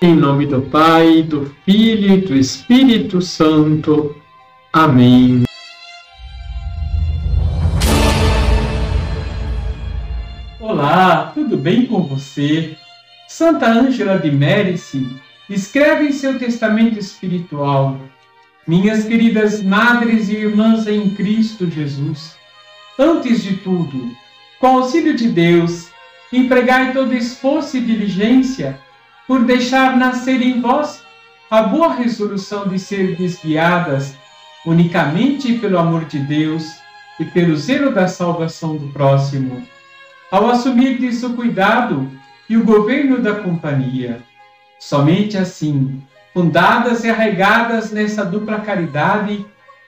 Em nome do Pai, do Filho e do Espírito Santo. Amém. Olá, tudo bem com você? Santa Ângela de Mérici escreve em seu testamento espiritual: Minhas queridas madres e irmãs em Cristo Jesus, antes de tudo, com auxílio de Deus, empregai todo esforço e diligência por deixar nascer em vós a boa resolução de ser desguiadas unicamente pelo amor de Deus e pelo zelo da salvação do próximo, ao assumir disso o cuidado e o governo da companhia. Somente assim, fundadas e arraigadas nessa dupla caridade,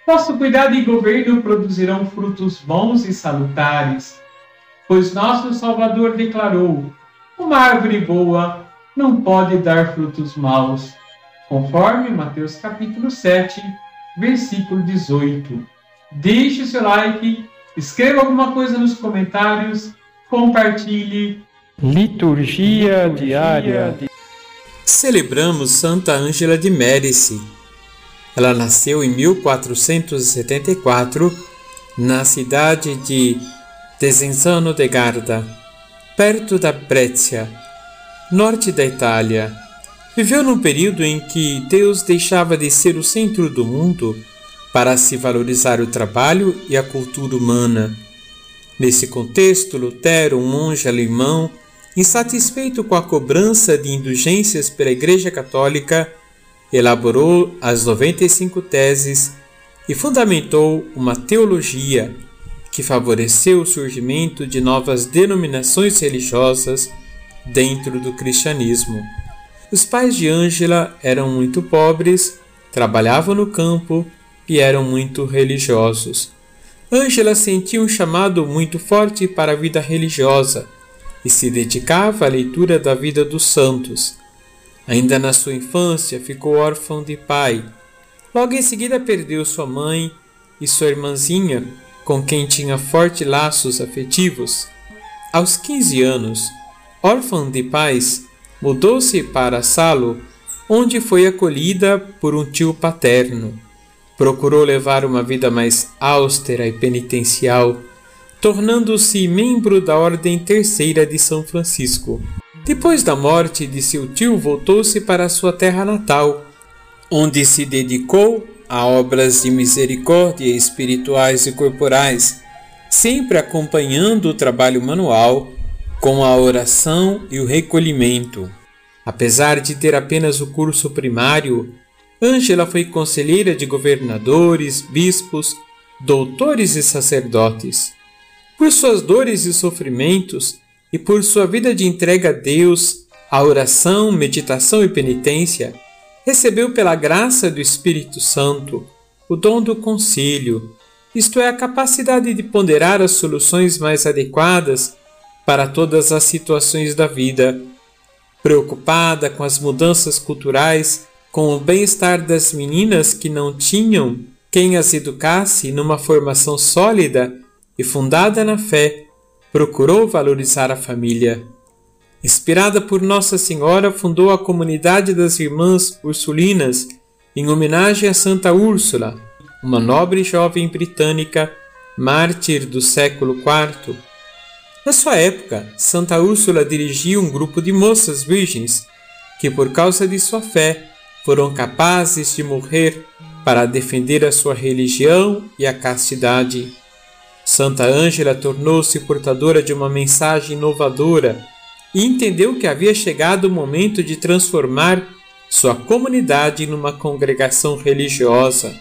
nosso cuidado e governo produzirão frutos bons e salutares, pois nosso Salvador declarou: uma árvore boa não pode dar frutos maus, conforme Mateus capítulo 7, versículo 18. Deixe o seu like, escreva alguma coisa nos comentários, compartilhe. Liturgia diária. Celebramos Santa Ângela de Mérici. Ela nasceu em 1474 na cidade de Desenzano de Garda, perto da Brescia, norte da Itália. Viveu num período em que Deus deixava de ser o centro do mundo para se valorizar o trabalho e a cultura humana. Nesse contexto, Lutero, um monge alemão, insatisfeito com a cobrança de indulgências pela Igreja Católica, elaborou as 95 teses e fundamentou uma teologia que favoreceu o surgimento de novas denominações religiosas dentro do cristianismo. Os pais de Ângela eram muito pobres, trabalhavam no campo e eram muito religiosos. Ângela sentia um chamado muito forte para a vida religiosa e se dedicava à leitura da vida dos santos. Ainda na sua infância ficou órfão de pai. Logo em seguida perdeu sua mãe e sua irmãzinha, com quem tinha fortes laços afetivos. Aos 15 anos, órfã de pais, mudou-se para Salo, onde foi acolhida por um tio paterno. Procurou levar uma vida mais austera e penitencial, tornando-se membro da Ordem Terceira de São Francisco. Depois da morte de seu tio, voltou-se para sua terra natal, onde se dedicou a obras de misericórdia espirituais e corporais, sempre acompanhando o trabalho manual com a oração e o recolhimento. Apesar de ter apenas o curso primário, Ângela foi conselheira de governadores, bispos, doutores e sacerdotes. Por suas dores e sofrimentos e por sua vida de entrega a Deus, a oração, meditação e penitência, recebeu pela graça do Espírito Santo o dom do concílio, isto é, a capacidade de ponderar as soluções mais adequadas para todas as situações da vida. Preocupada com as mudanças culturais, com o bem-estar das meninas que não tinham quem as educasse numa formação sólida e fundada na fé, procurou valorizar a família. Inspirada por Nossa Senhora, fundou a comunidade das Irmãs Ursulinas em homenagem a Santa Úrsula, uma nobre jovem britânica, mártir do século IV na sua época, Santa Úrsula dirigia um grupo de moças virgens que, por causa de sua fé, foram capazes de morrer para defender a sua religião e a castidade. Santa Ângela tornou-se portadora de uma mensagem inovadora e entendeu que havia chegado o momento de transformar sua comunidade numa congregação religiosa.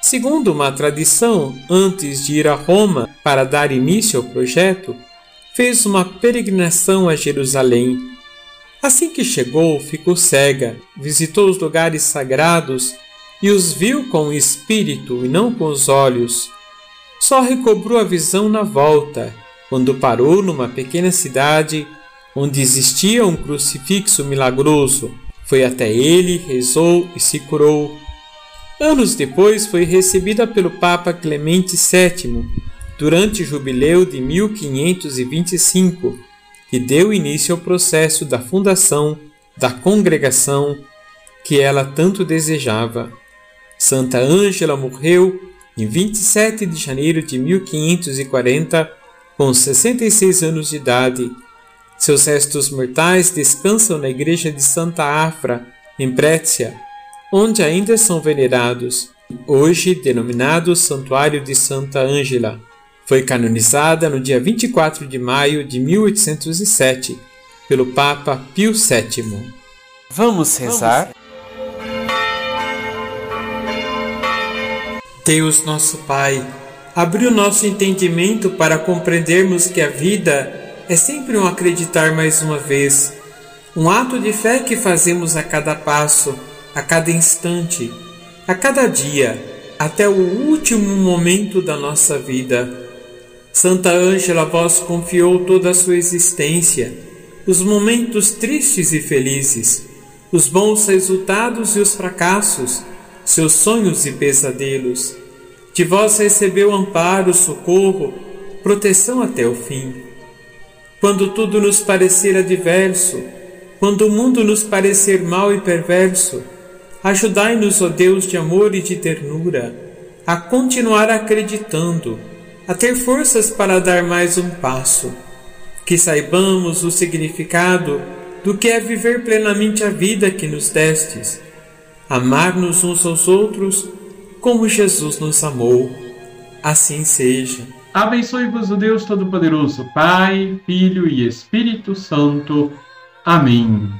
Segundo uma tradição, antes de ir a Roma para dar início ao projeto, fez uma peregrinação a Jerusalém. Assim que chegou, ficou cega, visitou os lugares sagrados e os viu com o espírito e não com os olhos. Só recobrou a visão na volta, quando parou numa pequena cidade onde existia um crucifixo milagroso. Foi até ele, rezou e se curou. Anos depois foi recebida pelo Papa Clemente VII durante o jubileu de 1525, que deu início ao processo da fundação da congregação que ela tanto desejava. Santa Ângela morreu em 27 de janeiro de 1540, com 66 anos de idade. Seus restos mortais descansam na igreja de Santa Afra, em Brécia, onde ainda são venerados, hoje denominado Santuário de Santa Ângela. Foi canonizada no dia 24 de maio de 1807 pelo Papa Pio VII. Vamos rezar? Deus nosso Pai, abriu nosso entendimento para compreendermos que a vida é sempre um acreditar mais uma vez, um ato de fé que fazemos a cada passo, a cada instante, a cada dia, até o último momento da nossa vida. Santa Ângela, vós confiou toda a sua existência, os momentos tristes e felizes, os bons resultados e os fracassos, seus sonhos e pesadelos. De vós recebeu amparo, socorro, proteção até o fim. Quando tudo nos parecer adverso, quando o mundo nos parecer mau e perverso, ajudai-nos, ó Deus de amor e de ternura, a continuar acreditando, a ter forças para dar mais um passo. Que saibamos o significado do que é viver plenamente a vida que nos destes, amar-nos uns aos outros como Jesus nos amou. Assim seja. Abençoe-vos o Deus Todo-Poderoso, Pai, Filho e Espírito Santo. Amém.